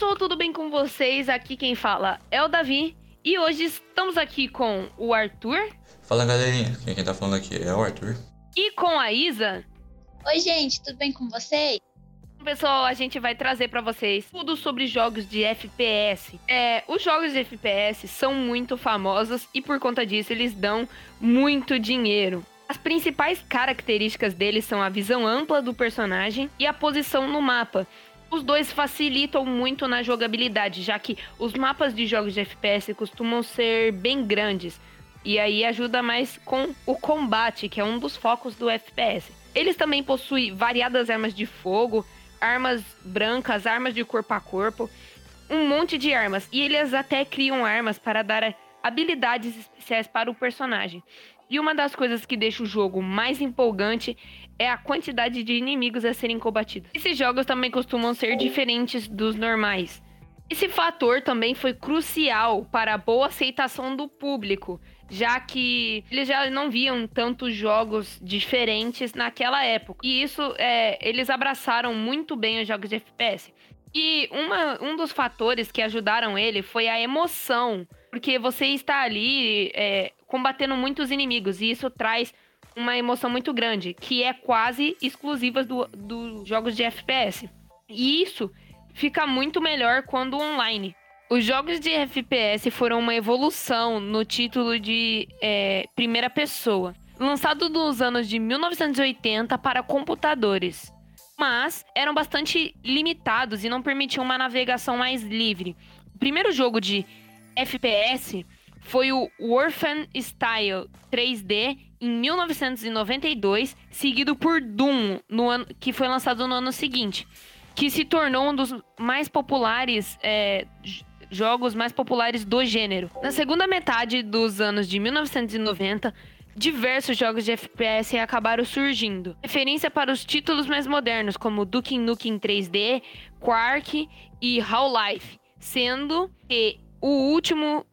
pessoal, tudo bem com vocês? Aqui quem fala é o Davi e hoje estamos aqui com o Arthur. Fala galerinha, quem tá falando aqui é o Arthur. E com a Isa. Oi, gente, tudo bem com vocês? Pessoal, a gente vai trazer para vocês tudo sobre jogos de FPS. É, os jogos de FPS são muito famosos e por conta disso eles dão muito dinheiro. As principais características deles são a visão ampla do personagem e a posição no mapa. Os dois facilitam muito na jogabilidade, já que os mapas de jogos de FPS costumam ser bem grandes. E aí ajuda mais com o combate, que é um dos focos do FPS. Eles também possuem variadas armas de fogo, armas brancas, armas de corpo a corpo, um monte de armas. E eles até criam armas para dar habilidades especiais para o personagem. E uma das coisas que deixa o jogo mais empolgante é a quantidade de inimigos a serem combatidos. Esses jogos também costumam ser diferentes dos normais. Esse fator também foi crucial para a boa aceitação do público, já que eles já não viam tantos jogos diferentes naquela época. E isso, é, eles abraçaram muito bem os jogos de FPS. E uma, um dos fatores que ajudaram ele foi a emoção, porque você está ali é, combatendo muitos inimigos, e isso traz uma emoção muito grande, que é quase exclusiva dos do jogos de FPS. E isso fica muito melhor quando online. Os jogos de FPS foram uma evolução no título de é, primeira pessoa, lançado nos anos de 1980 para computadores, mas eram bastante limitados e não permitiam uma navegação mais livre. O primeiro jogo de FPS foi o Orphan Style 3D em 1992, seguido por Doom, no ano, que foi lançado no ano seguinte, que se tornou um dos mais populares é, jogos mais populares do gênero. Na segunda metade dos anos de 1990, diversos jogos de FPS acabaram surgindo. Referência para os títulos mais modernos, como Duke Nukem 3D, Quark e Half-Life, sendo que o último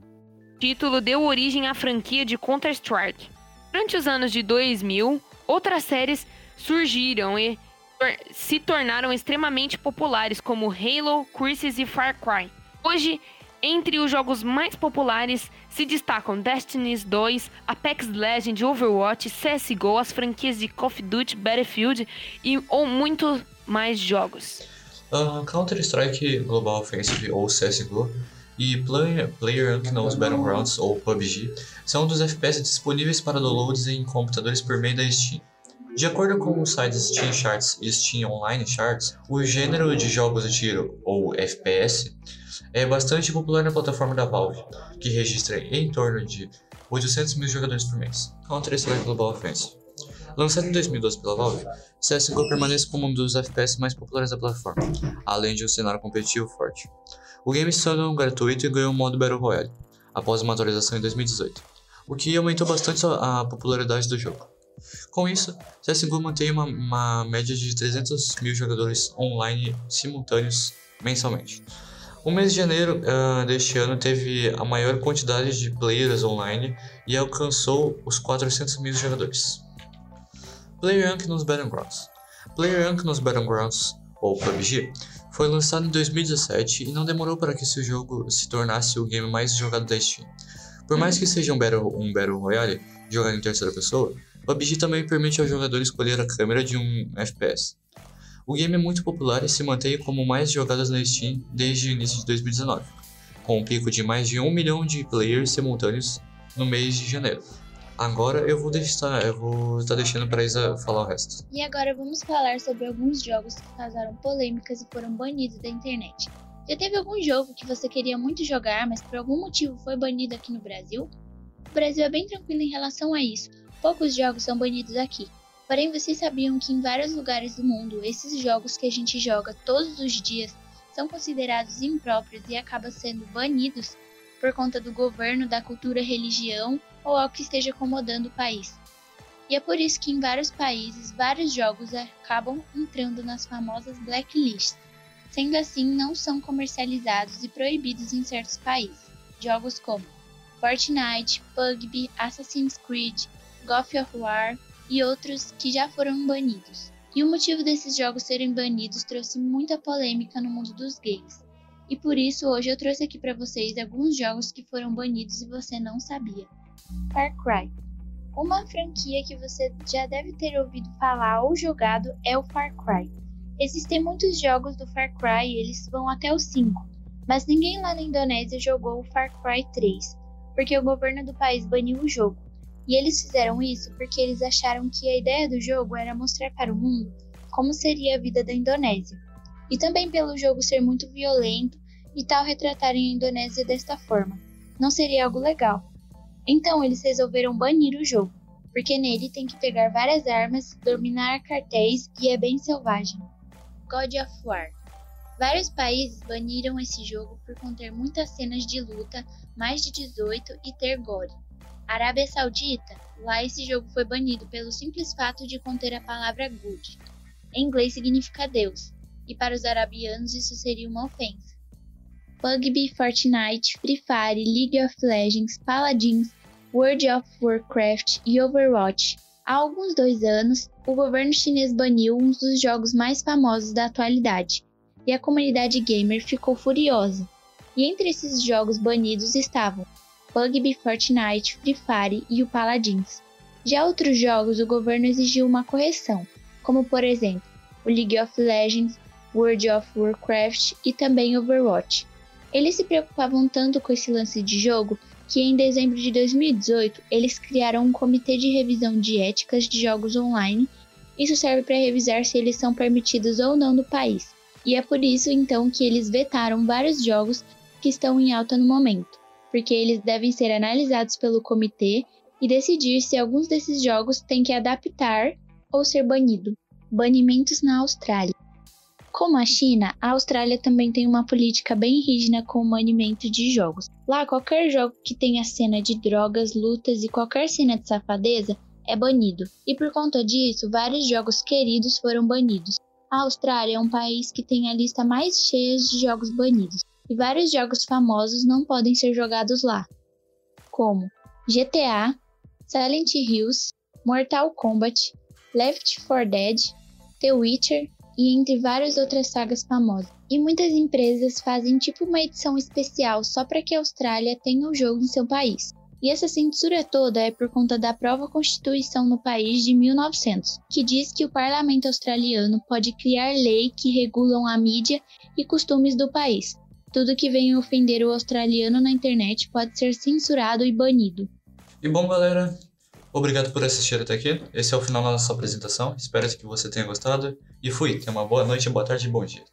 título deu origem à franquia de Counter-Strike. Durante os anos de 2000, outras séries surgiram e se tornaram extremamente populares, como Halo, Crysis e Far Cry. Hoje, entre os jogos mais populares se destacam Destiny 2, Apex Legends, Overwatch, CSGO, as franquias de Call of Duty, Battlefield e ou muito mais jogos. Uh, Counter-Strike Global Offensive ou CSGO e Player, Player Battlegrounds, ou PUBG, são um dos FPS disponíveis para downloads em computadores por meio da Steam. De acordo com os sites Steam Charts e Steam Online Charts, o gênero de jogos de tiro, ou FPS, é bastante popular na plataforma da Valve, que registra em torno de 800 mil jogadores por mês. Counter-Strike Global Offensive. Lançado em 2012 pela Valve, CSGO permanece como um dos FPS mais populares da plataforma, além de um cenário competitivo forte. O game se tornou gratuito e ganhou o modo Battle Royale, após uma atualização em 2018, o que aumentou bastante a popularidade do jogo. Com isso, CSGO mantém uma, uma média de 300 mil jogadores online simultâneos mensalmente. O mês de janeiro uh, deste ano teve a maior quantidade de players online e alcançou os 400 mil jogadores. PlayerUnk nos Battlegrounds PlayerUnk nos Battlegrounds, ou PUBG, foi lançado em 2017 e não demorou para que seu jogo se tornasse o game mais jogado da Steam. Por mais que seja um Battle, um battle Royale jogado em terceira pessoa, PUBG também permite ao jogador escolher a câmera de um FPS. O game é muito popular e se mantém como mais jogado na Steam desde o início de 2019, com um pico de mais de um milhão de players simultâneos no mês de janeiro. Agora eu vou deixar, eu vou estar deixando para Isa falar o resto. E agora vamos falar sobre alguns jogos que causaram polêmicas e foram banidos da internet. Já teve algum jogo que você queria muito jogar, mas por algum motivo foi banido aqui no Brasil? O Brasil é bem tranquilo em relação a isso. Poucos jogos são banidos aqui. Porém, vocês sabiam que em vários lugares do mundo, esses jogos que a gente joga todos os dias são considerados impróprios e acabam sendo banidos por conta do governo, da cultura, religião ou algo que esteja acomodando o país. E é por isso que em vários países vários jogos acabam entrando nas famosas blacklists. Sendo assim, não são comercializados e proibidos em certos países. Jogos como Fortnite, PUBG, Assassin's Creed, God of War e outros que já foram banidos. E o motivo desses jogos serem banidos trouxe muita polêmica no mundo dos games. E por isso hoje eu trouxe aqui para vocês alguns jogos que foram banidos e você não sabia. Far Cry. Uma franquia que você já deve ter ouvido falar ou jogado é o Far Cry. Existem muitos jogos do Far Cry e eles vão até o 5, mas ninguém lá na Indonésia jogou o Far Cry 3, porque o governo do país baniu o jogo. E eles fizeram isso porque eles acharam que a ideia do jogo era mostrar para o mundo como seria a vida da Indonésia. E também pelo jogo ser muito violento e tal retratarem a Indonésia desta forma. Não seria algo legal. Então eles resolveram banir o jogo, porque nele tem que pegar várias armas, dominar cartéis e é bem selvagem. God of War Vários países baniram esse jogo por conter muitas cenas de luta, mais de 18 e ter gore. Arábia Saudita, lá esse jogo foi banido pelo simples fato de conter a palavra good. Em inglês significa Deus, e para os arabianos isso seria uma ofensa. PUBG, Fortnite, Free Fire, League of Legends, Paladins, World of Warcraft e Overwatch. Há alguns dois anos, o governo chinês baniu um dos jogos mais famosos da atualidade, e a comunidade gamer ficou furiosa. E entre esses jogos banidos estavam PUBG, Fortnite, Free Fire e o Paladins. Já outros jogos o governo exigiu uma correção, como por exemplo o League of Legends, World of Warcraft e também Overwatch. Eles se preocupavam tanto com esse lance de jogo que em dezembro de 2018 eles criaram um comitê de revisão de éticas de jogos online. Isso serve para revisar se eles são permitidos ou não no país. E é por isso então que eles vetaram vários jogos que estão em alta no momento, porque eles devem ser analisados pelo comitê e decidir se alguns desses jogos têm que adaptar ou ser banido. Banimentos na Austrália. Como a China, a Austrália também tem uma política bem rígida com o banimento de jogos. Lá, qualquer jogo que tenha cena de drogas, lutas e qualquer cena de safadeza é banido. E por conta disso, vários jogos queridos foram banidos. A Austrália é um país que tem a lista mais cheia de jogos banidos, e vários jogos famosos não podem ser jogados lá, como GTA, Silent Hills, Mortal Kombat, Left 4 Dead, The Witcher e entre várias outras sagas famosas. E muitas empresas fazem tipo uma edição especial só para que a Austrália tenha o jogo em seu país. E essa censura toda é por conta da própria Constituição no país de 1900, que diz que o parlamento australiano pode criar lei que regulam a mídia e costumes do país. Tudo que venha ofender o australiano na internet pode ser censurado e banido. E bom, galera, Obrigado por assistir até aqui. Esse é o final da nossa apresentação. Espero que você tenha gostado. E fui. Tenha uma boa noite, boa tarde e bom dia.